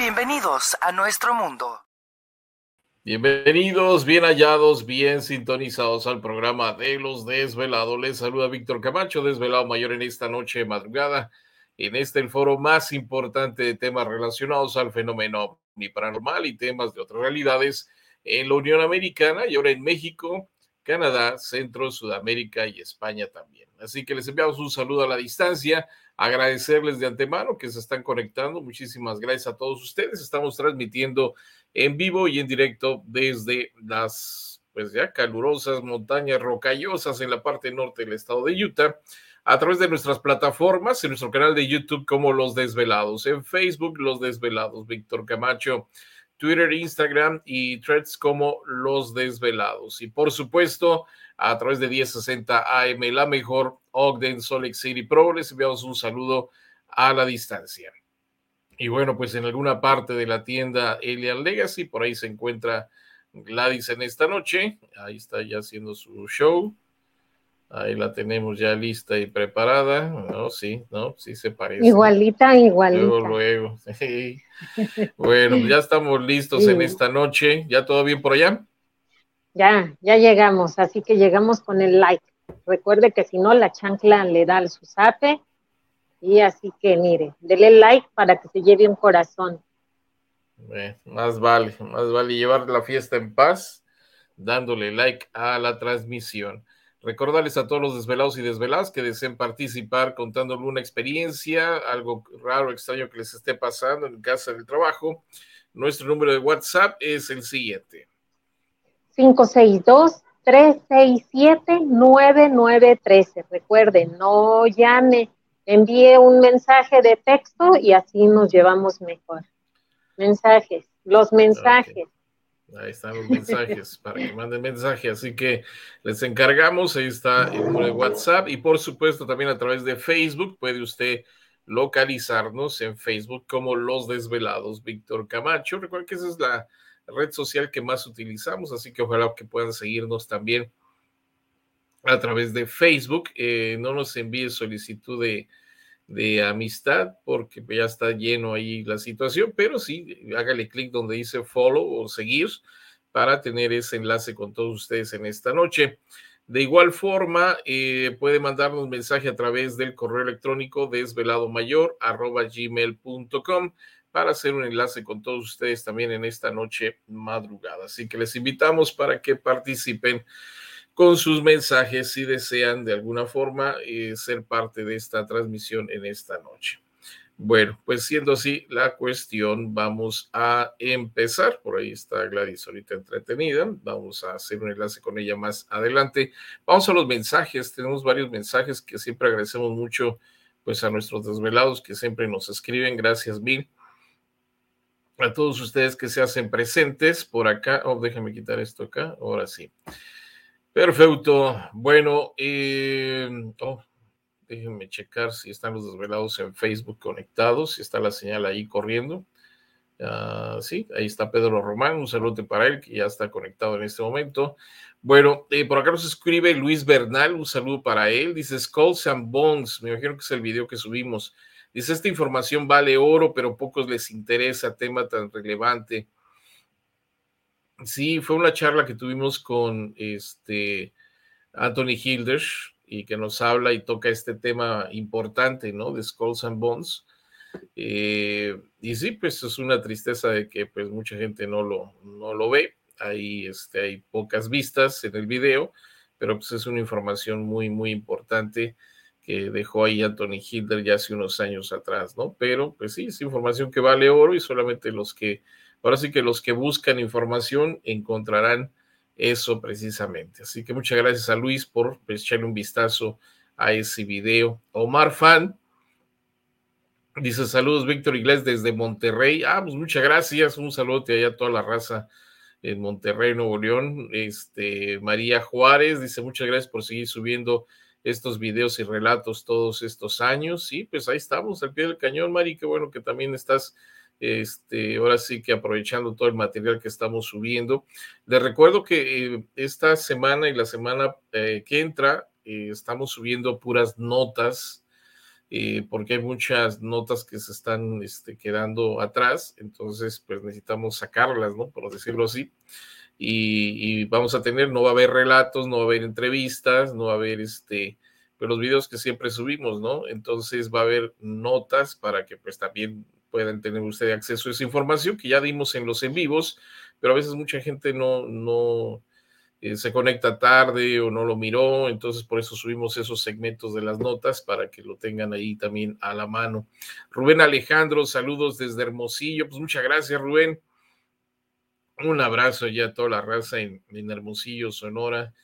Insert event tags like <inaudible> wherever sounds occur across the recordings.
Bienvenidos a nuestro mundo. Bienvenidos, bien hallados, bien sintonizados al programa de los desvelados. Les saluda Víctor Camacho, desvelado mayor en esta noche de madrugada, en este el foro más importante de temas relacionados al fenómeno paranormal y temas de otras realidades en la Unión Americana y ahora en México, Canadá, Centro, Sudamérica y España también. Así que les enviamos un saludo a la distancia, agradecerles de antemano que se están conectando. Muchísimas gracias a todos ustedes. Estamos transmitiendo en vivo y en directo desde las pues ya calurosas montañas rocallosas en la parte norte del estado de Utah a través de nuestras plataformas, en nuestro canal de YouTube como Los Desvelados, en Facebook Los Desvelados, Víctor Camacho, Twitter, Instagram y threads como Los Desvelados. Y por supuesto, a través de 1060 AM, la mejor Ogden Salt City Pro, les enviamos un saludo a la distancia. Y bueno, pues en alguna parte de la tienda Elian Legacy, por ahí se encuentra Gladys en esta noche. Ahí está ya haciendo su show. Ahí la tenemos ya lista y preparada. No, sí, no, sí se parece. Igualita, igualita. Luego, luego. <laughs> Sí. Bueno, ya estamos listos en esta noche. ¿Ya todo bien por allá? Ya, ya llegamos, así que llegamos con el like. Recuerde que si no, la chancla le da al susape. Y así que mire, dele like para que se lleve un corazón. más vale, más vale llevar la fiesta en paz, dándole like a la transmisión. Recordarles a todos los desvelados y desveladas que deseen participar contando alguna experiencia, algo raro, extraño que les esté pasando en casa del trabajo. Nuestro número de WhatsApp es el siguiente. 562-367-9913. Recuerden, no llame, envíe un mensaje de texto y así nos llevamos mejor. Mensajes, los mensajes. Ahí están los mensajes para que manden mensaje. Así que les encargamos. Ahí está el WhatsApp. Y por supuesto, también a través de Facebook puede usted localizarnos en Facebook como Los Desvelados Víctor Camacho. Recuerden que esa es la red social que más utilizamos. Así que ojalá que puedan seguirnos también a través de Facebook. Eh, no nos envíe solicitud de de amistad, porque ya está lleno ahí la situación, pero sí, hágale clic donde dice follow o seguir para tener ese enlace con todos ustedes en esta noche. De igual forma, eh, puede mandarnos mensaje a través del correo electrónico desveladomayor.gmail.com para hacer un enlace con todos ustedes también en esta noche madrugada. Así que les invitamos para que participen con sus mensajes si desean de alguna forma eh, ser parte de esta transmisión en esta noche. Bueno, pues siendo así la cuestión, vamos a empezar. Por ahí está Gladys ahorita entretenida. Vamos a hacer un enlace con ella más adelante. Vamos a los mensajes. Tenemos varios mensajes que siempre agradecemos mucho pues a nuestros desvelados que siempre nos escriben. Gracias mil. A todos ustedes que se hacen presentes por acá. Oh, déjame quitar esto acá. Ahora sí. Perfecto. Bueno, eh, oh, déjenme checar si están los desvelados en Facebook conectados, si está la señal ahí corriendo. Ah, sí, ahí está Pedro Román, un saludo para él que ya está conectado en este momento. Bueno, eh, por acá nos escribe Luis Bernal, un saludo para él. Dice Skulls and Bones, me imagino que es el video que subimos. Dice, esta información vale oro, pero pocos les interesa, tema tan relevante. Sí, fue una charla que tuvimos con este Anthony Hilders y que nos habla y toca este tema importante, ¿no? De Skulls and Bones. Eh, y sí, pues es una tristeza de que pues mucha gente no lo, no lo ve. Ahí este, hay pocas vistas en el video, pero pues es una información muy, muy importante que dejó ahí Anthony Hilder ya hace unos años atrás, ¿no? Pero pues sí, es información que vale oro y solamente los que, ahora sí que los que buscan información encontrarán eso precisamente. Así que muchas gracias a Luis por pues, echarle un vistazo a ese video. Omar Fan dice saludos Víctor Iglesias desde Monterrey. Ah, pues muchas gracias. Un saludo allá a toda la raza en Monterrey, Nuevo León. Este, María Juárez dice muchas gracias por seguir subiendo estos videos y relatos todos estos años. Sí, pues ahí estamos al pie del cañón, Mari. Qué bueno que también estás este, ahora sí que aprovechando todo el material que estamos subiendo. Les recuerdo que eh, esta semana y la semana eh, que entra eh, estamos subiendo puras notas, porque hay muchas notas que se están este, quedando atrás, entonces pues necesitamos sacarlas, ¿no? Por decirlo así. Y, y, vamos a tener, no va a haber relatos, no va a haber entrevistas, no va a haber este, pues los videos que siempre subimos, ¿no? Entonces va a haber notas para que pues también pueden tener ustedes acceso a esa información que ya dimos en los en vivos, pero a veces mucha gente no, no eh, se conecta tarde o no lo miró, entonces por eso subimos esos segmentos de las notas para que lo tengan ahí también a la mano. Rubén Alejandro, saludos desde Hermosillo, pues muchas gracias Rubén. Un abrazo ya a toda la raza en, en Hermosillo, Sonora.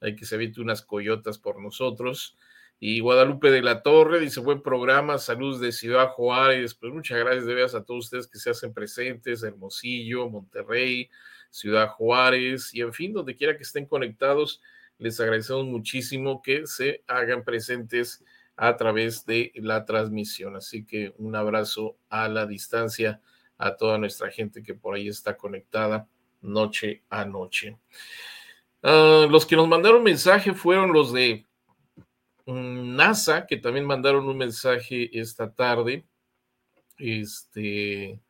Hay que se unas coyotas por nosotros. Y Guadalupe de la Torre dice, buen programa, saludos de Ciudad Juárez. Pues muchas gracias de veras a todos ustedes que se hacen presentes, Hermosillo, Monterrey, Ciudad Juárez y en fin, donde quiera que estén conectados, les agradecemos muchísimo que se hagan presentes a través de la transmisión. Así que un abrazo a la distancia a toda nuestra gente que por ahí está conectada noche a noche. Ah, los que nos mandaron mensaje fueron los de NASA, que también mandaron un mensaje esta tarde, este,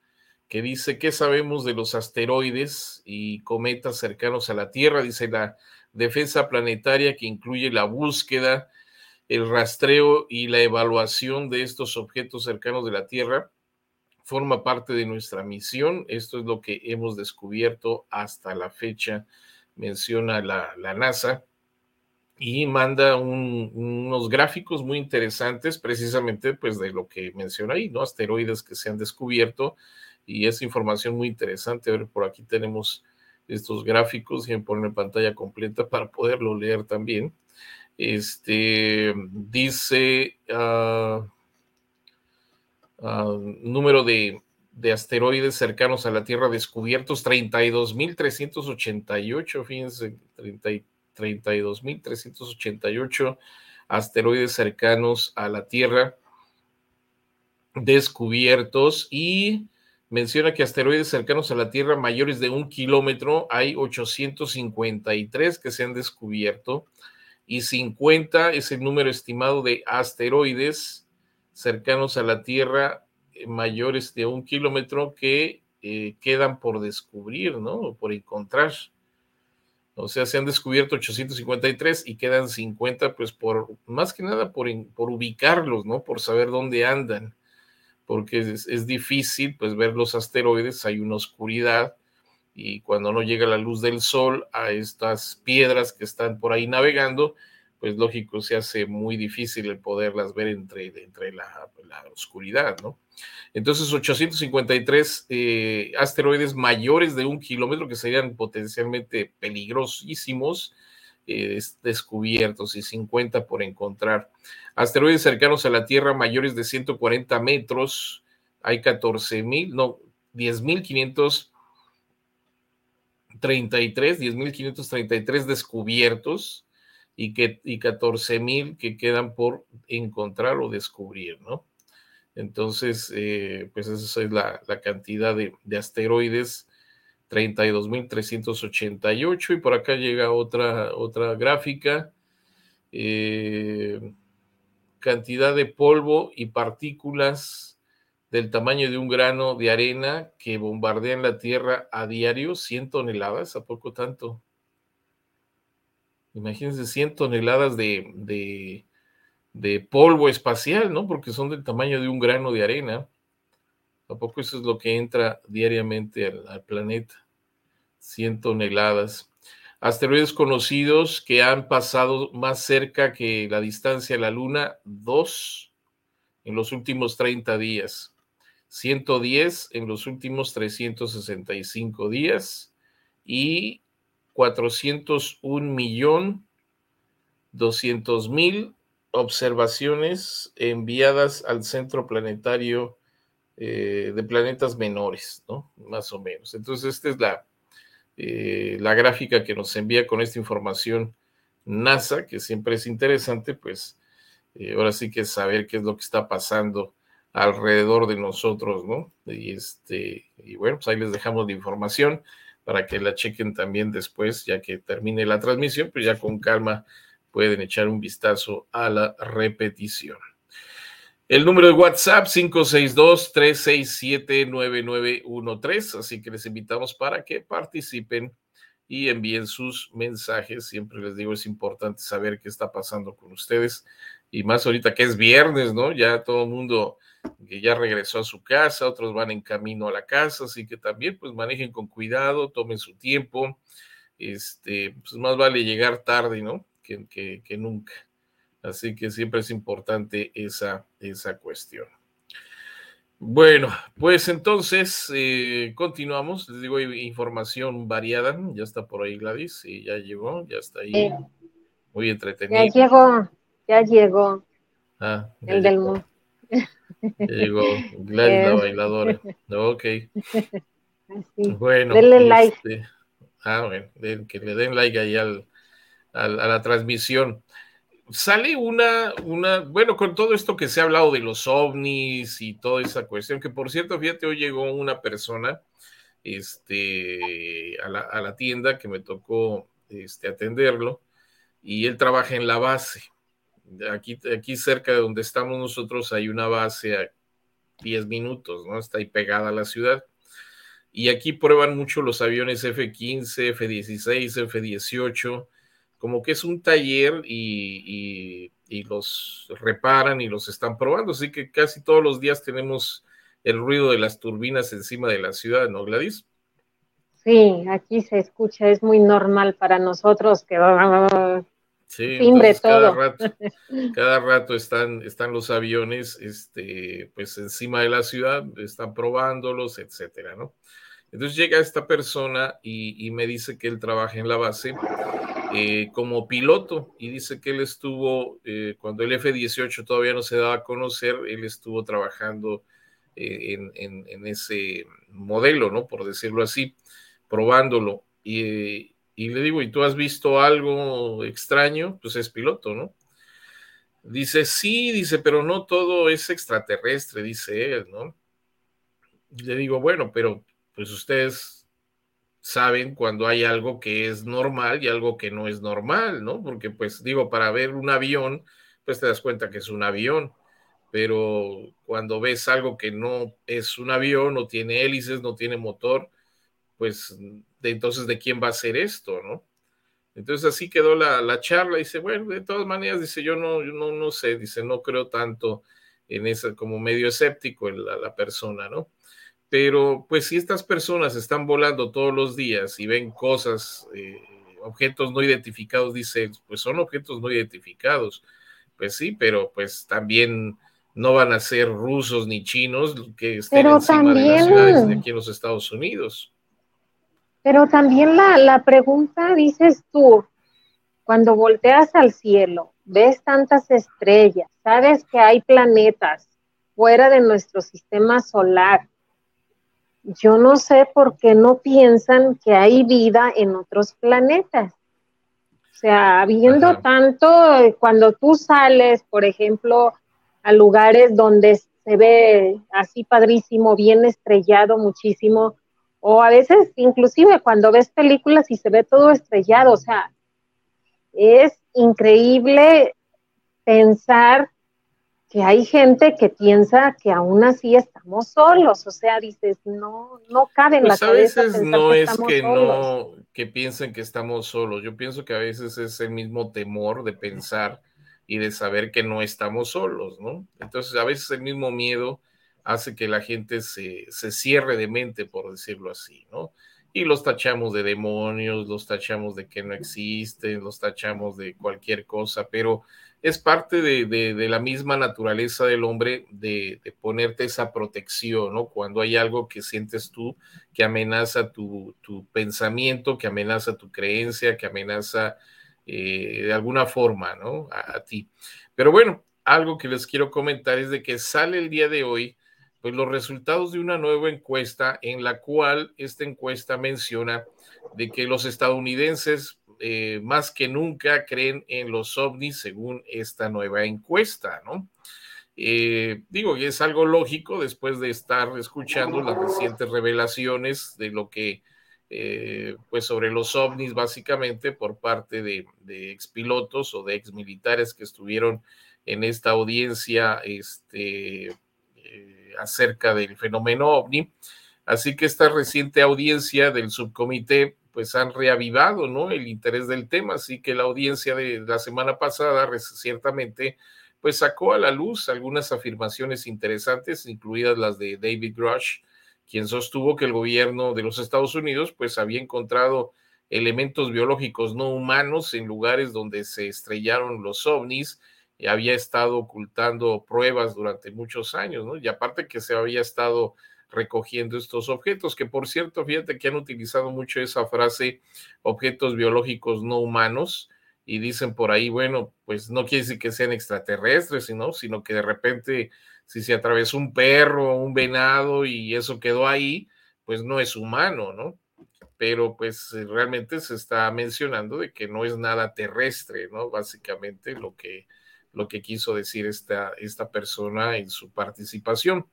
que dice, ¿qué sabemos de los asteroides y cometas cercanos a la Tierra? Dice la defensa planetaria que incluye la búsqueda, el rastreo y la evaluación de estos objetos cercanos de la Tierra. Forma parte de nuestra misión. Esto es lo que hemos descubierto hasta la fecha, menciona la, la NASA y manda unos gráficos muy interesantes precisamente pues de lo que menciona ahí, ¿no? Asteroides que se han descubierto y es información muy interesante. A ver, por aquí tenemos estos gráficos y me ponen en pantalla completa para poderlo leer también. Este dice uh, número de, de, asteroides cercanos a la Tierra descubiertos 32.388, fíjense, 32 32.388 asteroides cercanos a la Tierra descubiertos y menciona que asteroides cercanos a la Tierra mayores de un kilómetro hay 853 que se han descubierto y 50 es el número estimado de asteroides cercanos a la Tierra eh, mayores de un kilómetro que eh, quedan por descubrir, ¿no? Por encontrar. O sea, se han descubierto 853 y quedan 50, pues por más que nada por, por ubicarlos, ¿no? Por saber dónde andan, porque es, es, difícil, pues ver los asteroides, hay una oscuridad y cuando no llega la luz del sol a estas piedras que están por ahí navegando, pues lógico se hace muy difícil el poderlas ver entre, entre la, oscuridad, ¿no? Entonces, 853 eh, asteroides mayores de un kilómetro que serían potencialmente peligrosísimos eh, descubiertos y 50 por encontrar. Asteroides cercanos a la Tierra mayores de 140 metros, hay 14 mil, no, 10.533, 10.533 descubiertos y, que, y 14 mil que quedan por encontrar o descubrir, ¿no? Entonces, eh, pues esa es la, cantidad de, asteroides, 32.388. Y por acá llega otra, otra gráfica. Eh, cantidad de polvo y partículas del tamaño de un grano de arena que bombardean la Tierra a diario, 100 toneladas, ¿a poco tanto? Imagínense 100 toneladas de, de, polvo espacial, ¿no? Porque son del tamaño de un grano de arena. Tampoco eso es lo que entra diariamente al, al planeta. 100 toneladas. Asteroides conocidos que han pasado más cerca que la distancia a la Luna, dos en los últimos 30 días. 110 en los últimos 365 días y 401 millón 200 mil observaciones enviadas al centro planetario eh, de planetas menores, ¿no? Más o menos. Entonces, esta es la, eh, la gráfica que nos envía con esta información NASA, que siempre es interesante, pues eh, ahora sí que saber qué es lo que está pasando alrededor de nosotros, ¿no? Y este, y bueno, pues ahí les dejamos la información para que la chequen también después, ya que termine la transmisión, pues ya con calma pueden echar un vistazo a la repetición. El número de WhatsApp 562-367-9913, así que les invitamos para que participen y envíen sus mensajes. Siempre les digo, es importante saber qué está pasando con ustedes y más ahorita que es viernes, ¿no? Ya todo el mundo que ya regresó a su casa, otros van en camino a la casa, así que también pues manejen con cuidado, tomen su tiempo, este, pues más vale llegar tarde, ¿no? Que, que, nunca. Así que siempre es importante esa, esa cuestión. Bueno, pues entonces eh, continuamos. Les digo, información variada. Ya está por ahí Gladys, y ya llegó, ya está ahí. Muy entretenido. Ya llegó, ya llegó. Ah, el del mundo. Llegó Gladys la bailadora. <laughs> Ok. Bueno. Denle like. Este, ah, bueno, que le den like ahí al, a la transmisión. Sale una, una, bueno, con todo esto que se ha hablado de los ovnis y toda esa cuestión, que por cierto, fíjate, hoy llegó una persona este, a, la, a la tienda que me tocó este, atenderlo y él trabaja en la base Aquí, aquí cerca de donde estamos nosotros hay una base a 10 minutos, ¿no? Está ahí pegada a la ciudad. Y aquí prueban mucho los aviones F-15, F-16, F-18, como que es un taller y, y, los reparan y los están probando. Así que casi todos los días tenemos el ruido de las turbinas encima de la ciudad, ¿no, Gladys? Sí, aquí se escucha, es muy normal para nosotros que Sí, cada rato, <laughs> cada rato están, están los aviones, este, pues encima de la ciudad, están probándolos, etcétera, ¿no? Entonces llega esta persona y, me dice que él trabaja en la base eh, como piloto y dice que él estuvo, eh, cuando el F-18 todavía no se daba a conocer, él estuvo trabajando eh, en, en, en, ese modelo, ¿no? Por decirlo así, probándolo. Y, y le digo, ¿y tú has visto algo extraño? Pues es piloto, ¿no? Dice, sí, dice, pero no todo es extraterrestre, dice él, ¿no? Le digo, bueno, pero pues ustedes saben cuando hay algo que es normal y algo que no es normal, ¿no? Porque pues digo, para ver un avión, pues te das cuenta que es un avión, pero cuando ves algo que no es un avión, no tiene hélices, no tiene motor, pues de entonces de quién va a ser esto, ¿no? Entonces así quedó la, la charla, dice, bueno, de todas maneras, dice, yo no, yo no, no sé, dice, no creo tanto en esa, como medio escéptico en la, la persona, ¿no? Pero pues si estas personas están volando todos los días y ven cosas, eh, objetos no identificados, dice, pues son objetos no identificados. Pues sí, pero pues también no van a ser rusos ni chinos que estén encima de las ciudades de aquí en los Estados Unidos. Pero también la, la pregunta, dices tú, cuando volteas al cielo, ves tantas estrellas, sabes que hay planetas fuera de nuestro sistema solar. Yo no sé por qué no piensan que hay vida en otros planetas. O sea, habiendo tanto, cuando tú sales, por ejemplo, a lugares donde se ve así padrísimo, bien estrellado muchísimo, o a veces inclusive cuando ves películas y se ve todo estrellado, o sea, es increíble pensar que hay gente que piensa que aún así estamos solos, o sea, dices, no, no cabe en pues la a veces no es que no, que piensen que estamos solos, yo pienso que a veces es el mismo temor de pensar y de saber que no estamos solos, ¿no? Entonces a veces el mismo miedo hace que la gente se, se cierre de mente, por decirlo así, ¿no? Y los tachamos de demonios, los tachamos de que no existen, los tachamos de cualquier cosa, pero es parte de, la misma naturaleza del hombre de, ponerte esa protección, ¿no? Cuando hay algo que sientes tú que amenaza tu, pensamiento, que amenaza tu creencia, que amenaza eh, de alguna forma, ¿no? A, ti. Pero bueno, algo que les quiero comentar es de que sale el día de hoy, pues los resultados de una nueva encuesta en la cual esta encuesta menciona de que los estadounidenses eh, más que nunca creen en los ovnis según esta nueva encuesta, ¿no? Eh, digo, y es algo lógico después de estar escuchando las recientes revelaciones de lo que, eh, pues sobre los ovnis básicamente por parte de, expilotos o de exmilitares que estuvieron en esta audiencia este, acerca del fenómeno ovni. Así que esta reciente audiencia del subcomité pues han reavivado, ¿no? El interés del tema, así que la audiencia de la semana pasada ciertamente pues sacó a la luz algunas afirmaciones interesantes, incluidas las de David Grush, quien sostuvo que el gobierno de los Estados Unidos pues había encontrado elementos biológicos no humanos en lugares donde se estrellaron los ovnis y había estado ocultando pruebas durante muchos años, ¿no? Y aparte que se había estado recogiendo estos objetos, que por cierto, fíjate que han utilizado mucho esa frase objetos biológicos no humanos y dicen por ahí, bueno, pues no quiere decir que sean extraterrestres, sino, sino que de repente si se atravesó un perro un venado y eso quedó ahí, pues no es humano, ¿no? Pero pues realmente se está mencionando de que no es nada terrestre, ¿no? Básicamente lo que, lo que quiso decir esta, esta persona en su participación.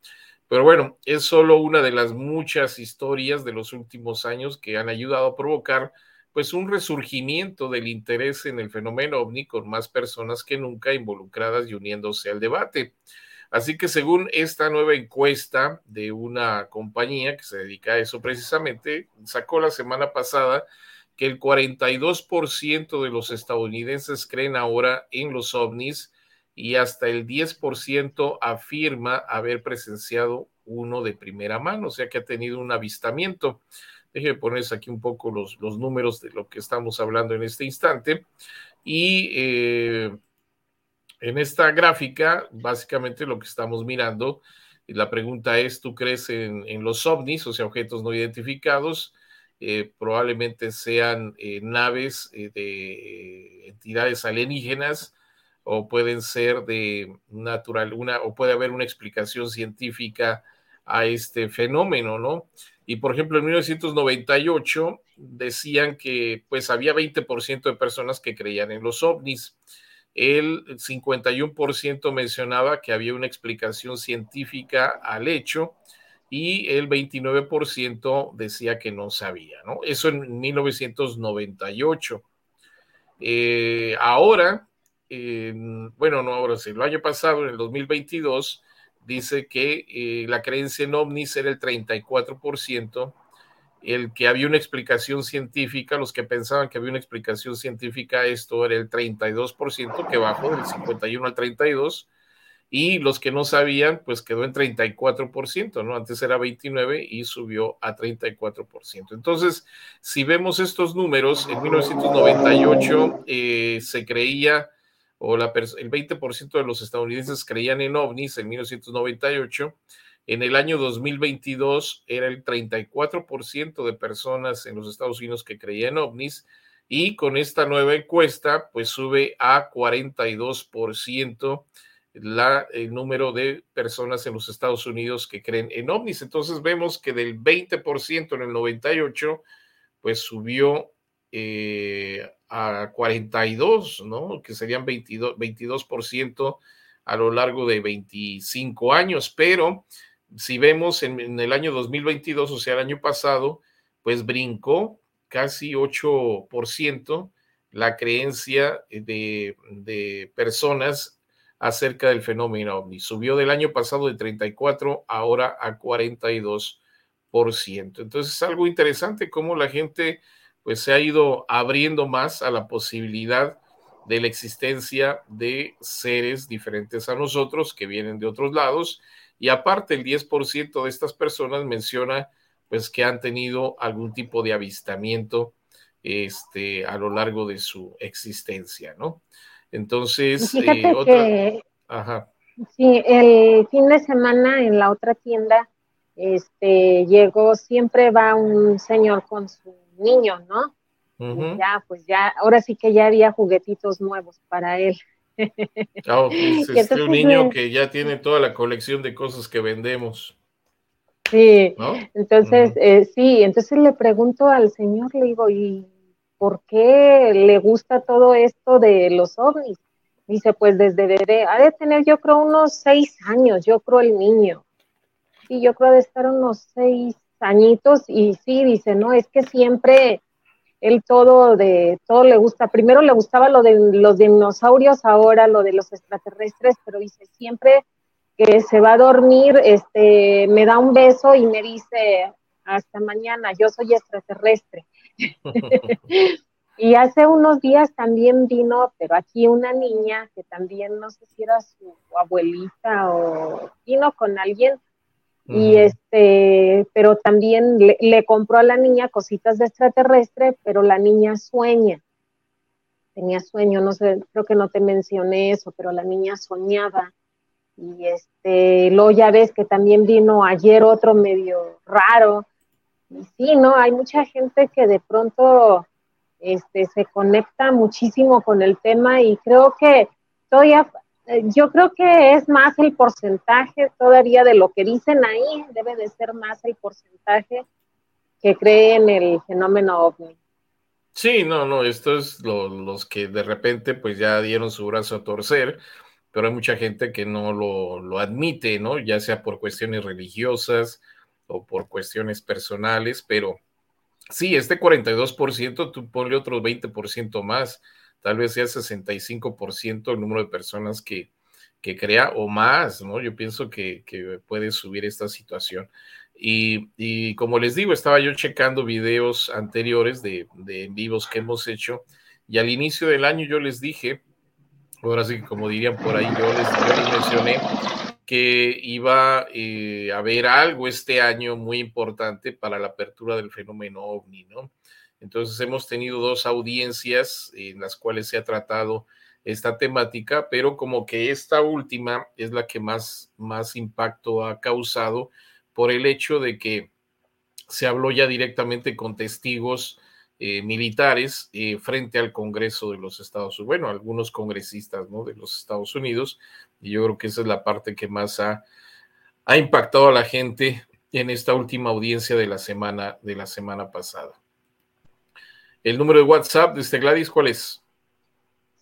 Pero bueno, es solo una de las muchas historias de los últimos años que han ayudado a provocar pues un resurgimiento del interés en el fenómeno ovni con más personas que nunca involucradas y uniéndose al debate. Así que según esta nueva encuesta de una compañía que se dedica a eso precisamente, sacó la semana pasada que el 42% de los estadounidenses creen ahora en los ovnis y hasta el 10% afirma haber presenciado uno de primera mano, o sea que ha tenido un avistamiento. Déjeme ponerles aquí un poco los, los números de lo que estamos hablando en este instante. Y eh, en esta gráfica, básicamente lo que estamos mirando, la pregunta es, ¿tú crees en, los ovnis, o sea, objetos no identificados? Eh, probablemente sean eh, naves de entidades alienígenas o pueden ser de natural, una, o puede haber una explicación científica a este fenómeno, ¿no? Y por ejemplo, en 1998 decían que pues había 20% de personas que creían en los ovnis. El 51% mencionaba que había una explicación científica al hecho y el 29% decía que no sabía, ¿no? Eso en 1998. Eh, ahora, bueno, no ahora sí, el año pasado, en el 2022, dice que eh, la creencia en ovnis era el 34%, el que había una explicación científica, los que pensaban que había una explicación científica esto era el 32%, que bajó del 51 al 32%, y los que no sabían, pues quedó en 34%, ¿no? Antes era 29 y subió a 34%. Entonces, si vemos estos números, en 1998 eh, se creía o el 20% de los estadounidenses creían en ovnis en 1998. En el año 2022 era el 34% de personas en los Estados Unidos que creían en ovnis y con esta nueva encuesta pues sube a 42% la, el número de personas en los Estados Unidos que creen en ovnis. Entonces vemos que del 20% en el 98 pues subió eh, a 42, ¿no? Que serían 22, 22% a lo largo de 25 años, pero si vemos en, el año 2022, o sea, el año pasado, pues brincó casi 8% la creencia de, de personas acerca del fenómeno ovni. Subió del año pasado de 34 ahora a 42%. Entonces es algo interesante cómo la gente pues se ha ido abriendo más a la posibilidad de la existencia de seres diferentes a nosotros que vienen de otros lados y aparte el 10% de estas personas menciona pues que han tenido algún tipo de avistamiento este, a lo largo de su existencia, ¿no? Entonces, eh, otra... Ajá. Sí, el fin de semana en la otra tienda, este, llegó, siempre va un señor con su niño, ¿no? ya, pues ya, ahora sí que ya había juguetitos nuevos para él. Oh, <laughs> es este, un niño que ya tiene toda la colección de cosas que vendemos. Sí, entonces, eh, sí, entonces le pregunto al señor, le digo, ¿y por qué le gusta todo esto de los ovnis? Dice, pues desde bebé, ha de tener yo creo unos seis años, yo creo el niño. Sí, yo creo de estar unos seis añitos y sí, dice, no, es que siempre él todo de todo le gusta. Primero le gustaba lo de los dinosaurios, ahora lo de los extraterrestres, pero dice siempre que se va a dormir, este, me da un beso y me dice hasta mañana, yo soy extraterrestre. <laughs> y hace unos días también vino, pero aquí una niña que también no sé si era su abuelita o vino con alguien y este, pero también le, compró a la niña cositas de extraterrestre, pero la niña sueña. Tenía sueño, no sé, creo que no te mencioné eso, pero la niña soñaba. Y este, luego ya ves que también vino ayer otro medio raro. Y sí, ¿no? Hay mucha gente que de pronto este, se conecta muchísimo con el tema y creo que todavía yo creo que es más el porcentaje todavía de lo que dicen ahí, debe de ser más el porcentaje que cree en el fenómeno ovni. Sí, no, no, esto es los que de repente pues ya dieron su brazo a torcer, pero hay mucha gente que no lo, lo admite, ¿no? Ya sea por cuestiones religiosas o por cuestiones personales, pero sí, este 42%, tú ponle otros 20% más tal vez sea 65% el número de personas que, que crea o más, ¿no? Yo pienso que, puede subir esta situación. Y, como les digo, estaba yo checando videos anteriores de, de vivos que hemos hecho y al inicio del año yo les dije, ahora sí, como dirían por ahí, yo les, mencioné que iba eh, a haber algo este año muy importante para la apertura del fenómeno ovni, ¿no? Entonces hemos tenido dos audiencias en las cuales se ha tratado esta temática, pero como que esta última es la que más, más impacto ha causado por el hecho de que se habló ya directamente con testigos eh, militares eh, frente al Congreso de los Estados Unidos, bueno, algunos congresistas de los Estados Unidos, y yo creo que esa es la parte que más ha, ha impactado a la gente en esta última audiencia de la semana, de la semana pasada. El número de WhatsApp de este Gladys, ¿cuál es?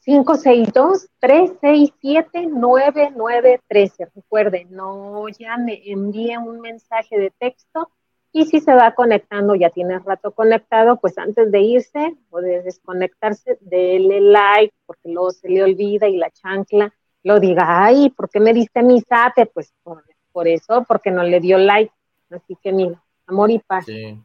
562-367-9913. Recuerden, no ya me envíe un mensaje de texto y si se va conectando, ya tiene rato conectado, pues antes de irse o de desconectarse, déle like, porque luego se le olvida y la chancla lo diga, ay, ¿por qué me diste mi sate? Pues por, por eso, porque no le dio like. Así que mira, amor y paz. Sí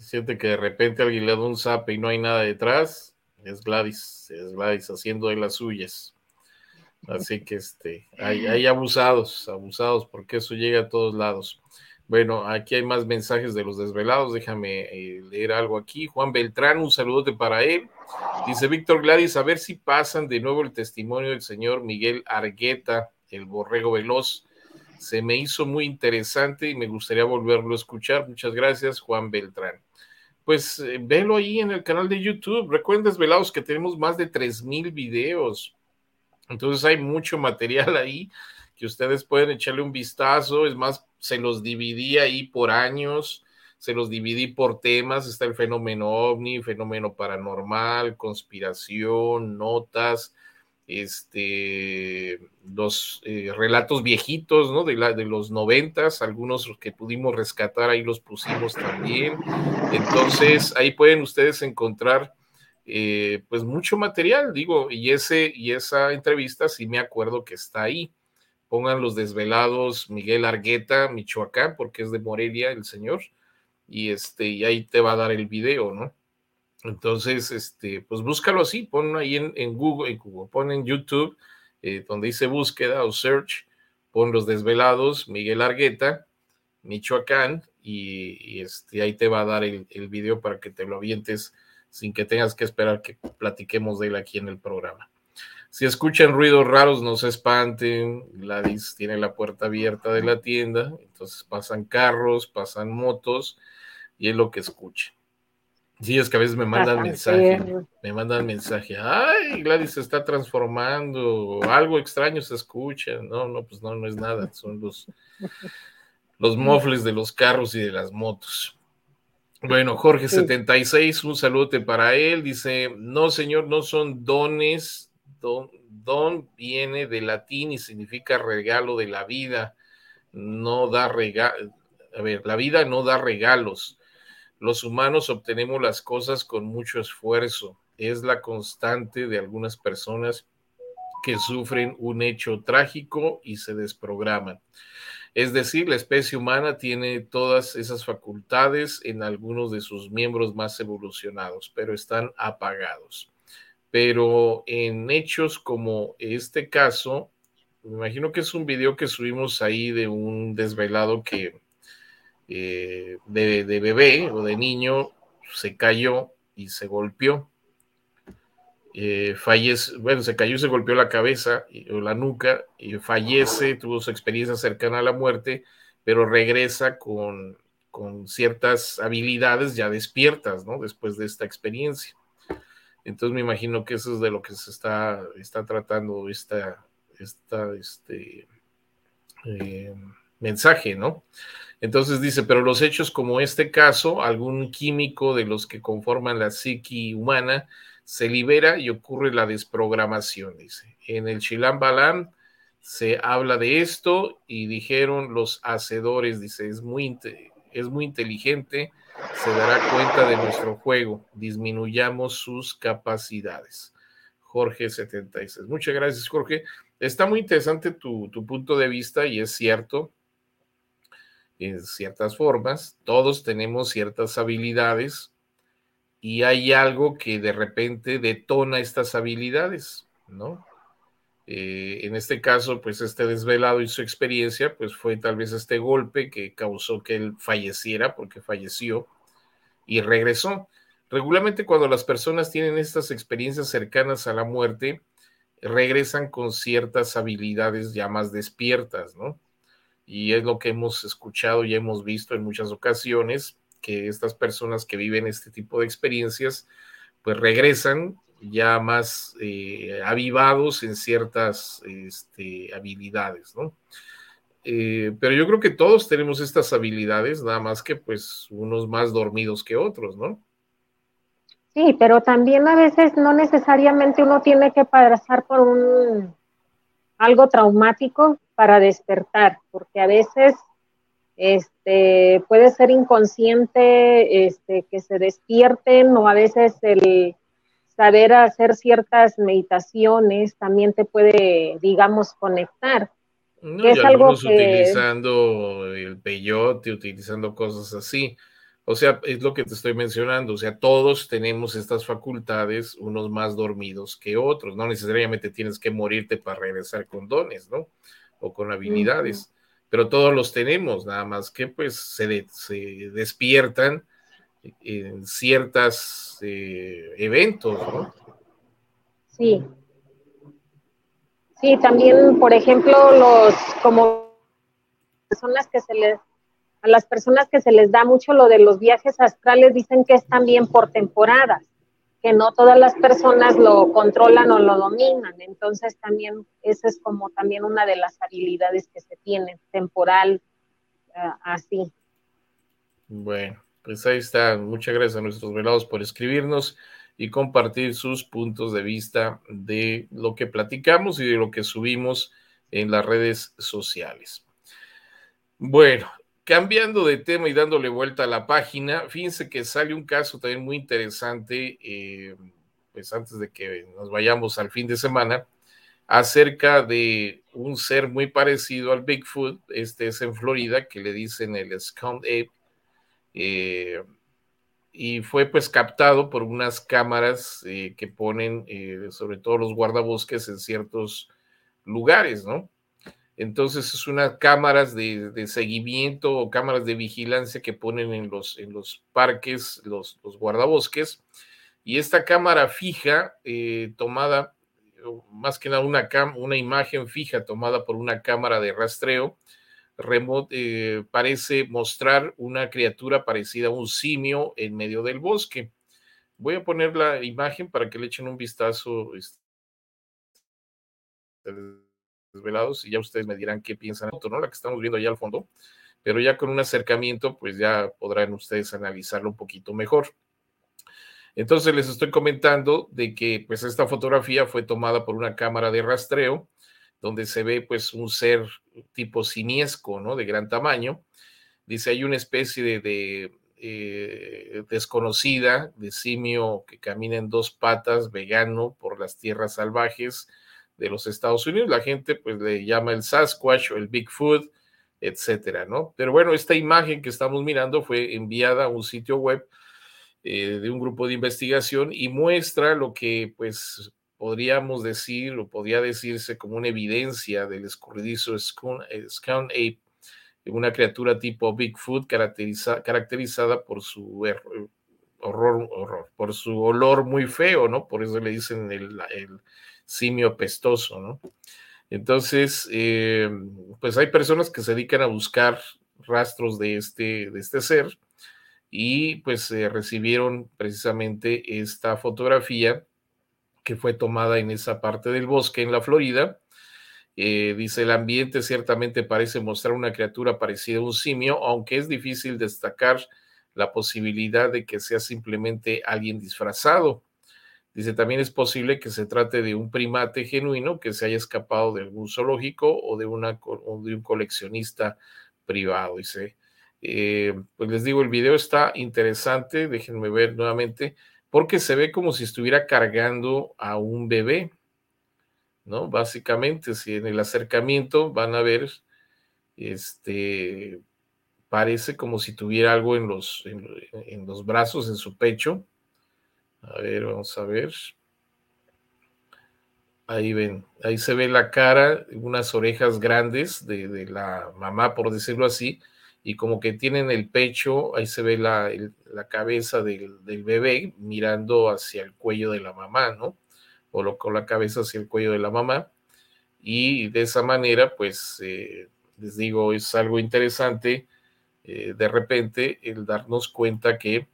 siente que de repente alguien le da un zap y no hay nada detrás, es Gladys, es Gladys haciendo de las suyas. Así que este, hay, hay abusados, abusados, porque eso llega a todos lados. Bueno, aquí hay más mensajes de los desvelados. Déjame eh, leer algo aquí. Juan Beltrán, un saludote para él. Dice Víctor Gladys, a ver si pasan de nuevo el testimonio del señor Miguel Argueta, el borrego veloz. Se me hizo muy interesante y me gustaría volverlo a escuchar. Muchas gracias, Juan Beltrán pues eh, velo ahí en el canal de YouTube. Recuerden, desvelados, que tenemos más de 3000 videos. Entonces hay mucho material ahí que ustedes pueden echarle un vistazo. Es más, se los dividí ahí por años, se los dividí por temas. Está el fenómeno ovni, fenómeno paranormal, conspiración, notas, este, los eh, relatos viejitos, ¿no? De, la, de los noventas, algunos que pudimos rescatar, ahí los pusimos también. Entonces, ahí pueden ustedes encontrar eh, pues mucho material, digo, y, ese, y esa entrevista sí me acuerdo que está ahí. Pongan los desvelados Miguel Argueta, Michoacán, porque es de Morelia el señor, y, este, y ahí te va a dar el video, ¿no? Entonces, este, pues búscalo así, pon ahí en, en Google, en Google, pon en YouTube, eh, donde dice búsqueda o search, pon los desvelados, Miguel Argueta, Michoacán, y, este, ahí te va a dar el, el, video para que te lo avientes sin que tengas que esperar que platiquemos de él aquí en el programa. Si escuchan ruidos raros, no se espanten. Gladys tiene la puerta abierta de la tienda, entonces pasan carros, pasan motos, y es lo que escuchan. Sí, es que a veces me mandan mensaje, me mandan mensaje, ay, Gladys se está transformando, algo extraño se escucha. No, no, pues no, no es nada, son los, los mofles de los carros y de las motos. Bueno, Jorge 76, un saludo para él. Dice, no, señor, no son dones. Don, don viene de latín y significa regalo de la vida. No da regalo. A ver, la vida no da regalos. Los humanos obtenemos las cosas con mucho esfuerzo. Es la constante de algunas personas que sufren un hecho trágico y se desprograman. Es decir, la especie humana tiene todas esas facultades en algunos de sus miembros más evolucionados, pero están apagados. Pero en hechos como este caso, me imagino que es un video que subimos ahí de un desvelado que eh, de, bebé o de niño se cayó y se golpeó eh, fallece, bueno, se cayó y se golpeó la cabeza o la nuca, y fallece, tuvo su experiencia cercana a la muerte, pero regresa con, con ciertas habilidades ya despiertas, ¿no? Después de esta experiencia. Entonces me imagino que eso es de lo que se está, está tratando esta, esta, este eh, mensaje, ¿no? Entonces dice, pero los hechos como este caso, algún químico de los que conforman la psiqui humana, se libera y ocurre la desprogramación, dice. En el Chilam Balam se habla de esto y dijeron los hacedores, dice, es muy, es muy inteligente, se dará cuenta de nuestro juego, disminuyamos sus capacidades. Jorge 76. Muchas gracias, Jorge. Está muy interesante tu, tu punto de vista y es cierto, en ciertas formas, todos tenemos ciertas habilidades y hay algo que de repente detona estas habilidades, ¿no? Eh, en este caso, pues este desvelado y su experiencia, pues fue tal vez este golpe que causó que él falleciera, porque falleció y regresó. Regularmente cuando las personas tienen estas experiencias cercanas a la muerte, regresan con ciertas habilidades ya más despiertas, ¿no? Y es lo que hemos escuchado y hemos visto en muchas ocasiones, que estas personas que viven este tipo de experiencias, pues regresan ya más eh, avivados en ciertas este, habilidades, ¿no? Eh, pero yo creo que todos tenemos estas habilidades, nada más que pues unos más dormidos que otros, ¿no? Sí, pero también a veces no necesariamente uno tiene que pasar por un algo traumático para despertar, porque a veces este, puede ser inconsciente este, que se despierten o a veces el saber hacer ciertas meditaciones también te puede, digamos, conectar. es algo que... utilizando el peyote, utilizando cosas así. O sea, es lo que te estoy mencionando. O sea, todos tenemos estas facultades, unos más dormidos que otros. No necesariamente tienes que morirte para regresar con dones, ¿no? O con habilidades pero todos los tenemos, nada más que pues se, se despiertan en ciertos eh, eventos, ¿no? Sí. Sí, también, por ejemplo, los como personas que se les a las personas que se les da mucho lo de los viajes astrales dicen que es también por temporadas que no todas las personas lo controlan o lo dominan. Entonces también esa es como también una de las habilidades que se tiene, temporal, uh, así. Bueno, pues ahí está. Muchas gracias a nuestros velados por escribirnos y compartir sus puntos de vista de lo que platicamos y de lo que subimos en las redes sociales. Bueno, Cambiando de tema y dándole vuelta a la página, fíjense que sale un caso también muy interesante. Eh, pues antes de que nos vayamos al fin de semana, acerca de un ser muy parecido al Bigfoot, este es en Florida, que le dicen el Skunk Ape, eh, y fue pues captado por unas cámaras eh, que ponen sobre todo los guardabosques en ciertos lugares, ¿no? Entonces es unas cámaras de, seguimiento o cámaras de vigilancia que ponen en los, en los parques, los, guardabosques. Y esta cámara fija, eh, tomada, más que nada una, una imagen fija tomada por una cámara de rastreo, eh, parece mostrar una criatura parecida a un simio en medio del bosque. Voy a poner la imagen para que le echen un vistazo. Este, desvelados y ya ustedes me dirán qué piensan, ¿no? La que estamos viendo allá al fondo, pero ya con un acercamiento, pues ya podrán ustedes analizarlo un poquito mejor. Entonces les estoy comentando de que pues esta fotografía fue tomada por una cámara de rastreo donde se ve pues un ser tipo simiesco, ¿no? De gran tamaño. Dice, hay una especie de, eh, desconocida de simio que camina en dos patas, vegano, por las tierras salvajes, de los Estados Unidos. La gente pues le llama el Sasquatch o el Bigfoot, etcétera, ¿no? Pero bueno, esta imagen que estamos mirando fue enviada a un sitio web eh, de un grupo de investigación y muestra lo que pues podríamos decir o podría decirse como una evidencia del escurridizo Skunk Ape, una criatura tipo Bigfoot caracterizada por su horror, horror, por su olor muy feo, ¿no? Por eso le dicen el simio pestoso, ¿no? Entonces, eh, pues hay personas que se dedican a buscar rastros de este, de este ser y pues recibieron precisamente esta fotografía que fue tomada en esa parte del bosque en la Florida. Eh, dice, el ambiente ciertamente parece mostrar una criatura parecida a un simio, aunque es difícil destacar la posibilidad de que sea simplemente alguien disfrazado. Dice, también es posible que se trate de un primate genuino que se haya escapado de algún zoológico o de, de un coleccionista privado. Dice, eh, pues les digo, el video está interesante, déjenme ver nuevamente, porque se ve como si estuviera cargando a un bebé, ¿no? Básicamente, si en el acercamiento van a ver, este, parece como si tuviera algo en los, en los brazos, en su pecho a ver, vamos a ver. Ahí ven, ahí se ve la cara, unas orejas grandes de, la mamá, por decirlo así, y como que tienen el pecho, ahí se ve la, la cabeza del, bebé mirando hacia el cuello de la mamá, ¿no? O lo, con la cabeza hacia el cuello de la mamá. Y de esa manera, pues, eh, les digo, es algo interesante eh, de repente el darnos cuenta que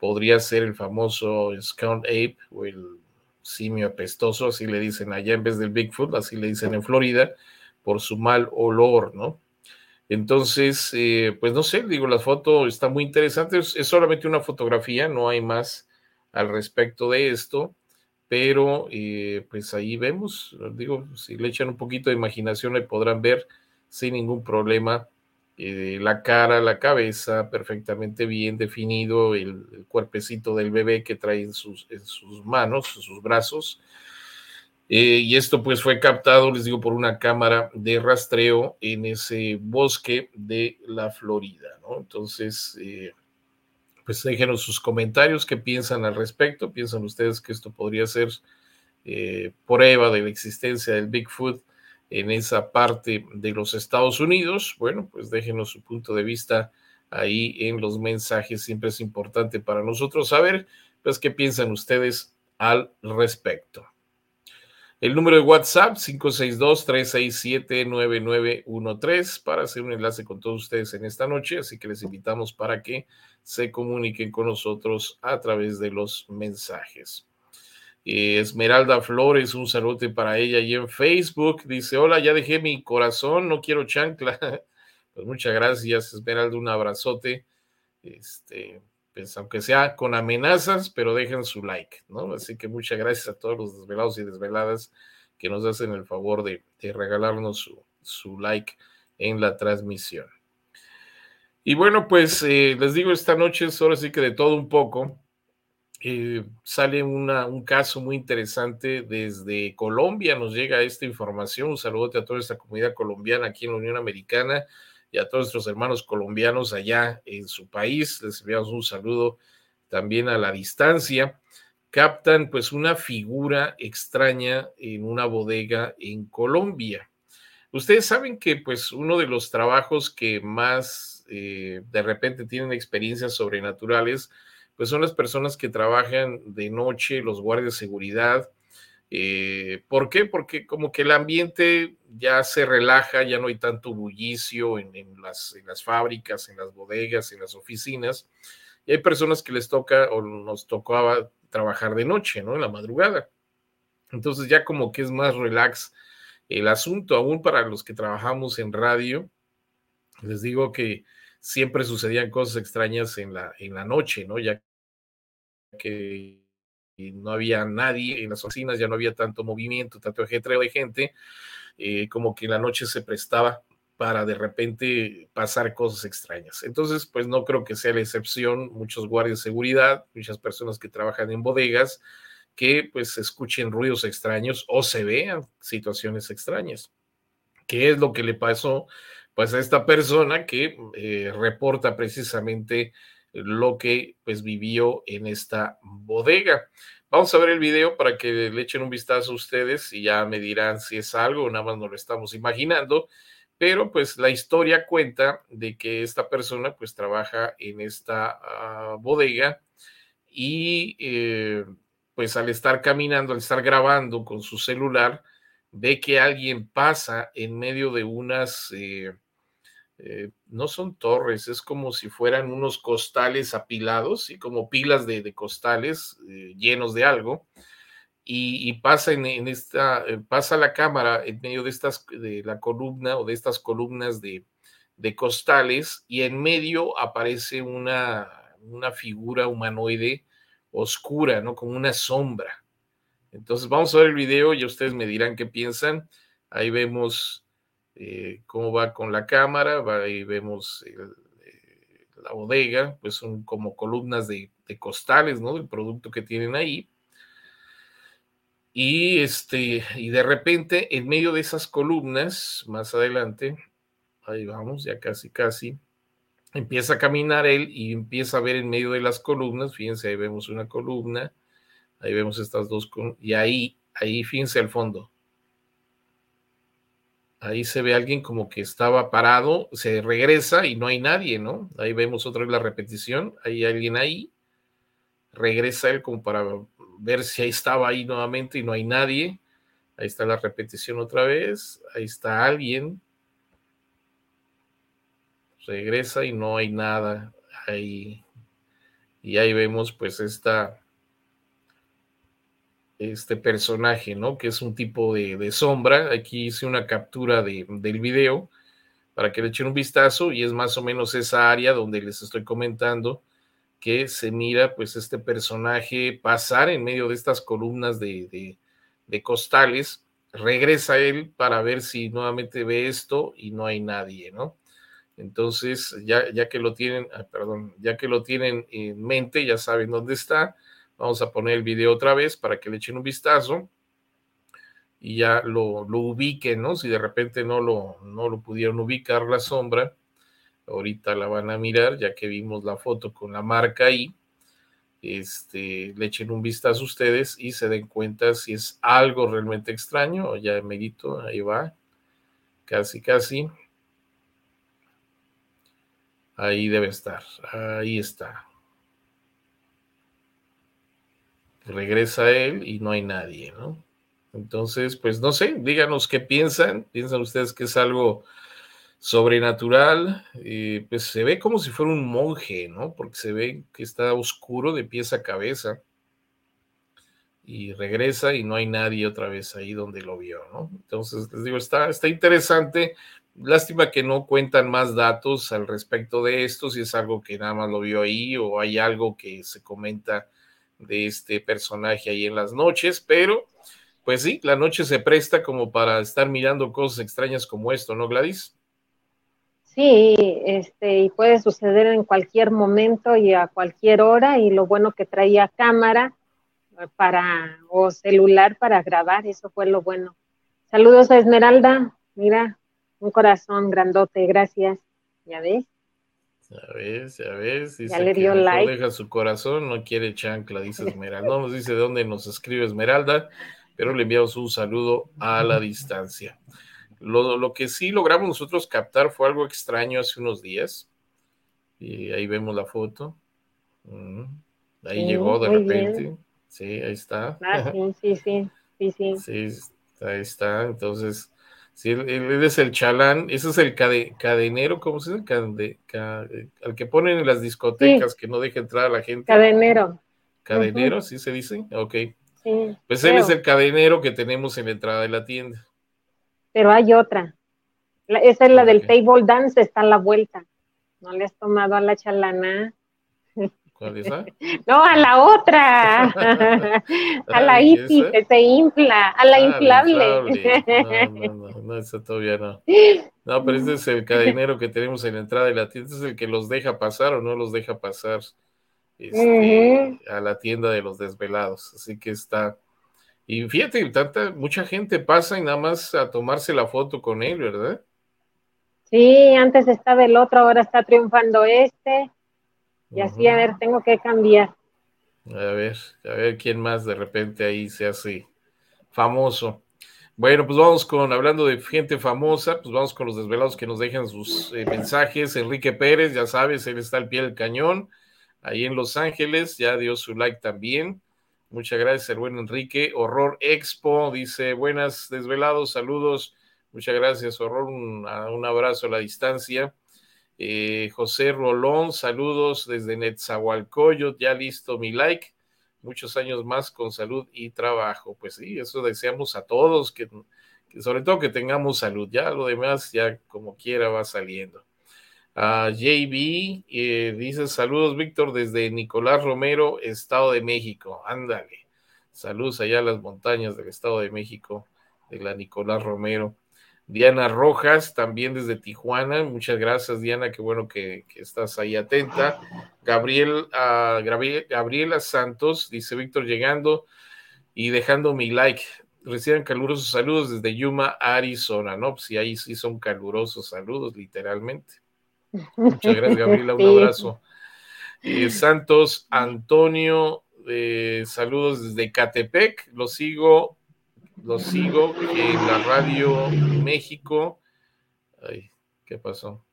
podría ser el famoso Skunk Ape o el simio apestoso, así le dicen allá en vez del Bigfoot, así le dicen en Florida, por su mal olor, ¿no? Entonces, eh, pues no sé, digo, la foto está muy interesante, es, solamente una fotografía, no hay más al respecto de esto, pero eh, pues ahí vemos, digo, si le echan un poquito de imaginación, le podrán ver sin ningún problema eh, la cara, la cabeza perfectamente bien definido, el, cuerpecito del bebé que trae en sus, en sus manos, en sus brazos. Eh, y esto pues fue captado, les digo, por una cámara de rastreo en ese bosque de la Florida, ¿no? Entonces, eh, pues déjenos sus comentarios, qué piensan al respecto, piensan ustedes que esto podría ser prueba de la existencia del Bigfoot en esa parte de los Estados Unidos, bueno, pues déjenos su punto de vista ahí en los mensajes. Siempre es importante para nosotros saber, pues, qué piensan ustedes al respecto. El número de WhatsApp 562-367-9913 para hacer un enlace con todos ustedes en esta noche, así que les invitamos para que se comuniquen con nosotros a través de los mensajes. Esmeralda Flores, un saludo para ella y en Facebook. Dice, hola, ya dejé mi corazón, no quiero chancla. <laughs> Pues muchas gracias, Esmeralda, un abrazote. Este, pues aunque sea con amenazas, pero dejen su like, ¿no? Así que muchas gracias a todos los desvelados y desveladas que nos hacen el favor de, regalarnos su, like en la transmisión. Y bueno, pues eh, les digo, esta noche es ahora sí que de todo un poco. Eh, sale un caso muy interesante desde Colombia, nos llega esta información, un saludo a toda esta comunidad colombiana aquí en la Unión Americana y a todos nuestros hermanos colombianos allá en su país, les enviamos un saludo también a la distancia. Captan pues una figura extraña en una bodega en Colombia. Ustedes saben que pues uno de los trabajos que más eh, de repente tienen experiencias sobrenaturales, pues son las personas que trabajan de noche, los guardias de seguridad. Eh, ¿Por qué? Porque como que el ambiente ya se relaja, ya no hay tanto bullicio en, las, en las fábricas, en las bodegas, en las oficinas. Y hay personas que les toca o nos tocaba trabajar de noche, ¿no? En la madrugada. Entonces ya como que es más relax el asunto, aún para los que trabajamos en radio. Les digo que siempre sucedían cosas extrañas en la, en la noche, ¿no? Ya que no había nadie en las oficinas, ya no había tanto movimiento, tanto ajetreo de gente, eh, como que la noche se prestaba para de repente pasar cosas extrañas. Entonces, pues no creo que sea la excepción, muchos guardias de seguridad, muchas personas que trabajan en bodegas, que pues escuchen ruidos extraños o se vean situaciones extrañas. ¿Qué es lo que le pasó pues a esta persona que eh, reporta precisamente lo que pues vivió en esta bodega. Vamos a ver el video para que le echen un vistazo a ustedes y ya me dirán si es algo nada más no lo estamos imaginando. Pero pues la historia cuenta de que esta persona pues trabaja en esta ah, bodega y eh, pues al estar caminando, al estar grabando con su celular, ve que alguien pasa en medio de unas... Eh, eh, no son torres, es como si fueran unos costales apilados y como pilas de, costales eh, llenos de algo. Y, pasa en, esta, eh, pasa la cámara en medio de estas, de la columna o de estas columnas de, de costales y en medio aparece una, una figura humanoide oscura, ¿no? Como una sombra. Entonces vamos a ver el video y ustedes me dirán qué piensan. Ahí vemos eh, cómo va con la cámara, ahí vemos eh, la bodega, pues son como columnas de, costales, ¿no? Del producto que tienen ahí. Y este, y de repente, en medio de esas columnas, más adelante, ahí vamos, ya casi, casi, empieza a caminar él y empieza a ver en medio de las columnas, fíjense, ahí vemos una columna, ahí vemos estas dos, y ahí, ahí, fíjense al fondo, Ahí se ve alguien como que estaba parado, se regresa y no hay nadie, ¿no? Ahí vemos otra vez la repetición, hay alguien ahí, regresa él como para ver si ahí estaba ahí nuevamente y no hay nadie. Ahí está la repetición otra vez, ahí está alguien, regresa y no hay nada ahí. Y ahí vemos pues esta este personaje, ¿no? Que es un tipo de, sombra. Aquí hice una captura de, del video para que le echen un vistazo y es más o menos esa área donde les estoy comentando que se mira pues este personaje pasar en medio de estas columnas de, de costales, regresa él para ver si nuevamente ve esto y no hay nadie, ¿no? Entonces, ya, ya que lo tienen, ah, perdón, ya que lo tienen en mente, ya saben dónde está, Vamos a poner el video otra vez para que le echen un vistazo y ya lo, lo ubiquen, ¿no? Si de repente no lo, no lo pudieron ubicar la sombra, ahorita la van a mirar, ya que vimos la foto con la marca ahí. Este, le echen un vistazo ustedes y se den cuenta si es algo realmente extraño ya medito, ahí va, casi, casi. Ahí debe estar, ahí está regresa él y no hay nadie, ¿no? Entonces, pues no sé, díganos qué piensan, piensan ustedes que es algo sobrenatural, eh, pues se ve como si fuera un monje, ¿no? Porque se ve que está oscuro de pies a cabeza y regresa y no hay nadie otra vez ahí donde lo vio, ¿no? Entonces, les digo, está, está interesante. Lástima que no cuentan más datos al respecto de esto, si es algo que nada más lo vio ahí o hay algo que se comenta de este personaje ahí en las noches, pero pues sí, la noche se presta como para estar mirando cosas extrañas como esto, ¿no, Gladys? Sí, este, y puede suceder en cualquier momento y a cualquier hora, y lo bueno que traía cámara para, o celular para grabar, eso fue lo bueno. Saludos a Esmeralda, mira, un corazón grandote, gracias. ¿Ya ves? Ya ves, ya ves. Dice ya le dio like. Deja su corazón, no quiere chancla, dice <laughs> Esmeralda. No nos dice de dónde nos escribe Esmeralda, pero le enviamos un saludo a la distancia. Lo, lo, que sí logramos nosotros captar fue algo extraño hace unos días. Y ahí vemos la foto. Mm, ahí llegó de repente. Sí, ahí está. Ah, sí, sí, sí, sí, sí. <laughs> Sí, ahí está. Entonces, si él, es el chalán, ese es el cadenero, ¿cómo se dice? al que ponen en las discotecas que no deja entrar a la gente. Cadenero. Cadenero, ¿sí se dice? Ok. Sí, pues él es el cadenero que tenemos en la entrada de la tienda. Pero hay otra. esa es la del table dance, está a la vuelta. ¿No le has tomado a la chalana? <laughs> No, a la otra. <laughs> a la IPI, que se infla, a la ah, inflable. No, no, no, no, eso todavía no. No, pero ese es el cadenero que tenemos en la entrada de la tienda, este es el que los deja pasar o no los deja pasar este, a la tienda de los desvelados. Así que está. Y fíjate, tanta, mucha gente pasa y nada más a tomarse la foto con él, ¿verdad? Sí, antes estaba el otro, ahora está triunfando este. Y así, a ver, tengo que cambiar. A ver, a ver quién más de repente ahí se hace famoso. Bueno, pues vamos con, hablando de gente famosa, pues vamos con los desvelados que nos dejan sus eh, mensajes. Enrique Pérez, ya sabes, él está al pie del cañón, ahí en Los Ángeles, ya dio su like también. Muchas gracias, el buen Enrique. Horror Expo dice, buenas desvelados, saludos. Muchas gracias, Horror, un, un abrazo a la distancia. Eh, José Rolón, saludos desde Netzahualcoyot, ya listo mi like. Muchos años más con salud y trabajo. Pues sí, eso deseamos a todos, que, sobre todo que tengamos salud. Ya lo demás, ya como quiera va saliendo. Uh, JB eh, dice saludos, Víctor, desde Nicolás Romero, Estado de México. Ándale. Saludos allá a las montañas del Estado de México, de la Nicolás Romero. Diana Rojas, también desde Tijuana. Muchas gracias, Diana. Qué bueno que, estás ahí atenta. Gabriel, uh, Gabriela Santos, dice Víctor, llegando y dejando mi like. Reciban calurosos saludos desde Yuma, Arizona, ¿no? Pues sí, ahí sí son calurosos saludos, literalmente. Muchas gracias, Gabriela. Un <laughs> abrazo. Eh, Santos Antonio, eh, saludos desde Catepec. Lo sigo lo sigo en la radio México. Ay, ¿qué pasó?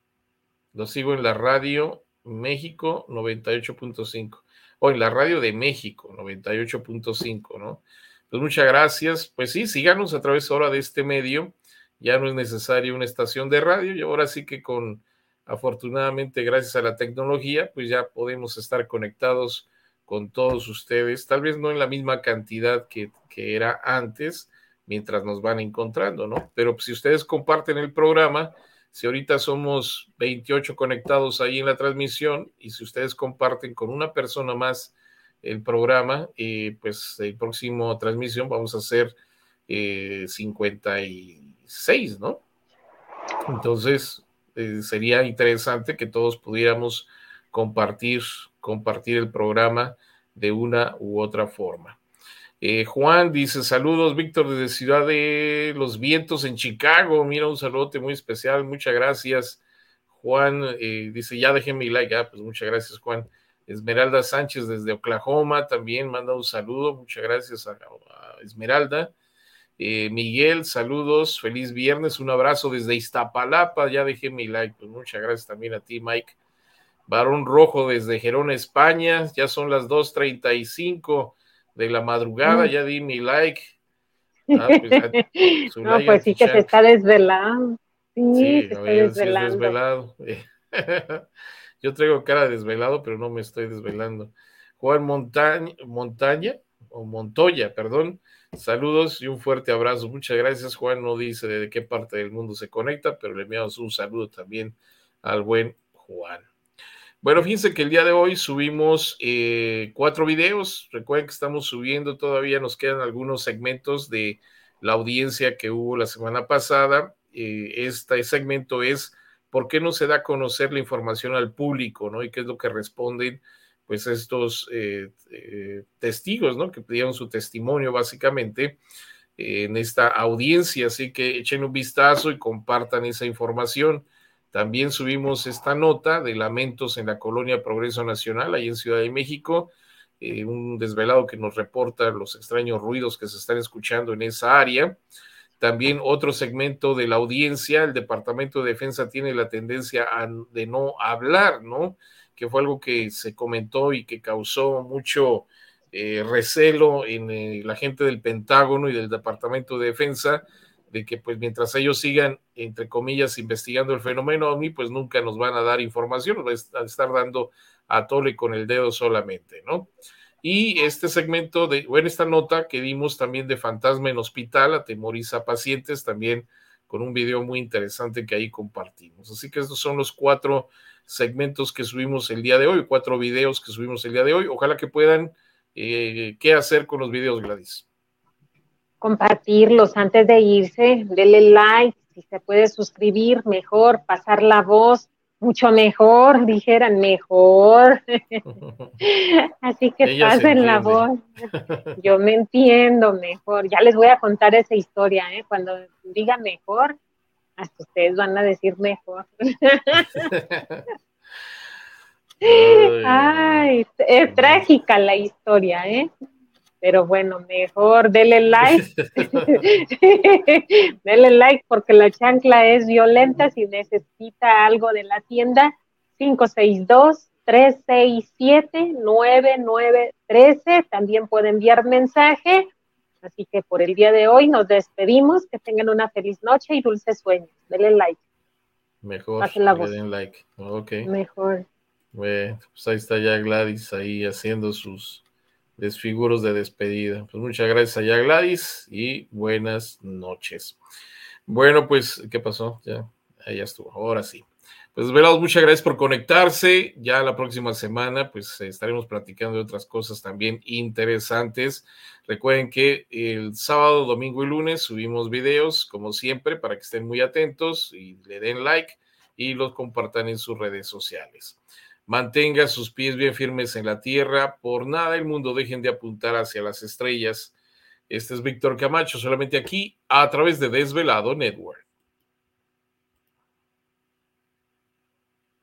Lo sigo en la radio México 98.5 o en la radio de México 98.5, ¿no? Pues muchas gracias. Pues sí, síganos a través ahora de este medio. Ya no es necesario una estación de radio y ahora sí que con, afortunadamente, gracias a la tecnología, pues ya podemos estar conectados con todos ustedes, tal vez no en la misma cantidad que, que era antes, mientras nos van encontrando, ¿no? Pero si ustedes comparten el programa, si ahorita somos 28 conectados ahí en la transmisión y si ustedes comparten con una persona más el programa, eh, pues el próximo transmisión vamos a hacer 56, eh, ¿no? Entonces, eh, sería interesante que todos pudiéramos compartir, compartir el programa de una u otra forma. Eh, Juan dice: Saludos, Víctor, desde Ciudad de los Vientos en Chicago. Mira, un saludote muy especial. Muchas gracias. Juan eh, dice: Ya dejé mi like. Ah, pues muchas gracias, Juan. Esmeralda Sánchez desde Oklahoma también manda un saludo. Muchas gracias a, Esmeralda. Eh, Miguel, saludos. Feliz viernes. Un abrazo desde Iztapalapa. Ya dejé mi like. Pues muchas gracias también a ti, Mike. Varón Rojo desde Gerona, España. Ya son las 2.35 de la madrugada, ya di mi like. <laughs> Ah, pues, no, pues sí que se está desvelando. Sí, se está desvelando. <laughs> Yo traigo cara desvelado, pero no me estoy desvelando. Juan Montaña, Montaña, o Montoya, perdón. Saludos y un fuerte abrazo. Muchas gracias, Juan. No dice de qué parte del mundo se conecta, pero le enviamos un saludo también al buen Juan. Bueno, fíjense que el día de hoy subimos eh, cuatro videos. Recuerden que estamos subiendo todavía, nos quedan algunos segmentos de la audiencia que hubo la semana pasada. Eh, este segmento es ¿por qué no se da a conocer la información al público, ¿no? Y qué es lo que responden, pues, estos eh, eh, testigos, ¿no? Que pidieron su testimonio, básicamente, en esta audiencia. Así que echen un vistazo y compartan esa información. También subimos esta nota de lamentos en la colonia Progreso Nacional, ahí en Ciudad de México, eh, un desvelado que nos reporta los extraños ruidos que se están escuchando en esa área. También otro segmento de la audiencia, el Departamento de Defensa tiene la tendencia de no hablar, ¿no? Que fue algo que se comentó y que causó mucho eh, recelo en eh, la gente del Pentágono y del Departamento de Defensa de que pues mientras ellos sigan, entre comillas, investigando el fenómeno OVNI, pues nunca nos van a dar información, nos a estar dando a tole con el dedo solamente, ¿no? Y este segmento de, bueno, esta nota que dimos también de Fantasma en Hospital, atemoriza pacientes, también con un video muy interesante que ahí compartimos. Así que estos son los cuatro segmentos que subimos el día de hoy, cuatro videos que subimos el día de hoy. Ojalá que puedan, eh, ¿qué hacer con los videos, Gladys? Compartirlos antes de irse, denle like, si se puede suscribir, mejor, pasar la voz, mucho mejor, <laughs> dijeran mejor. <laughs> Así que pasen la voz. <laughs> Yo me entiendo mejor. Ya les voy a contar esa historia, ¿eh? Cuando diga mejor, hasta ustedes van a decir mejor. Ay, es trágica la historia, ¿eh? Pero bueno, mejor dele like. <laughs> dele like porque la chancla es violenta. Si necesita algo de la tienda, 562-367-9913. También puede enviar mensaje. Así que por el día de hoy nos despedimos. Que tengan una feliz noche y dulces sueños. Dele like. Mejor. la voz. Den like. Ok. Mejor. Bueno, pues ahí está ya Gladys ahí haciendo sus desfiguros de despedida. Pues muchas gracias allá Gladys y buenas noches. Bueno, pues, ¿qué pasó? Ya, ya estuvo, ahora sí. Pues velados, muchas gracias por conectarse. Ya la próxima semana, pues estaremos platicando de otras cosas también interesantes. Recuerden que el sábado, domingo y lunes subimos videos, como siempre, para que estén muy atentos y le den like y los compartan en sus redes sociales mantenga sus pies bien firmes en la tierra, por nada el mundo dejen de apuntar hacia las estrellas. Este es Víctor Camacho, solamente aquí a través de Desvelado Network.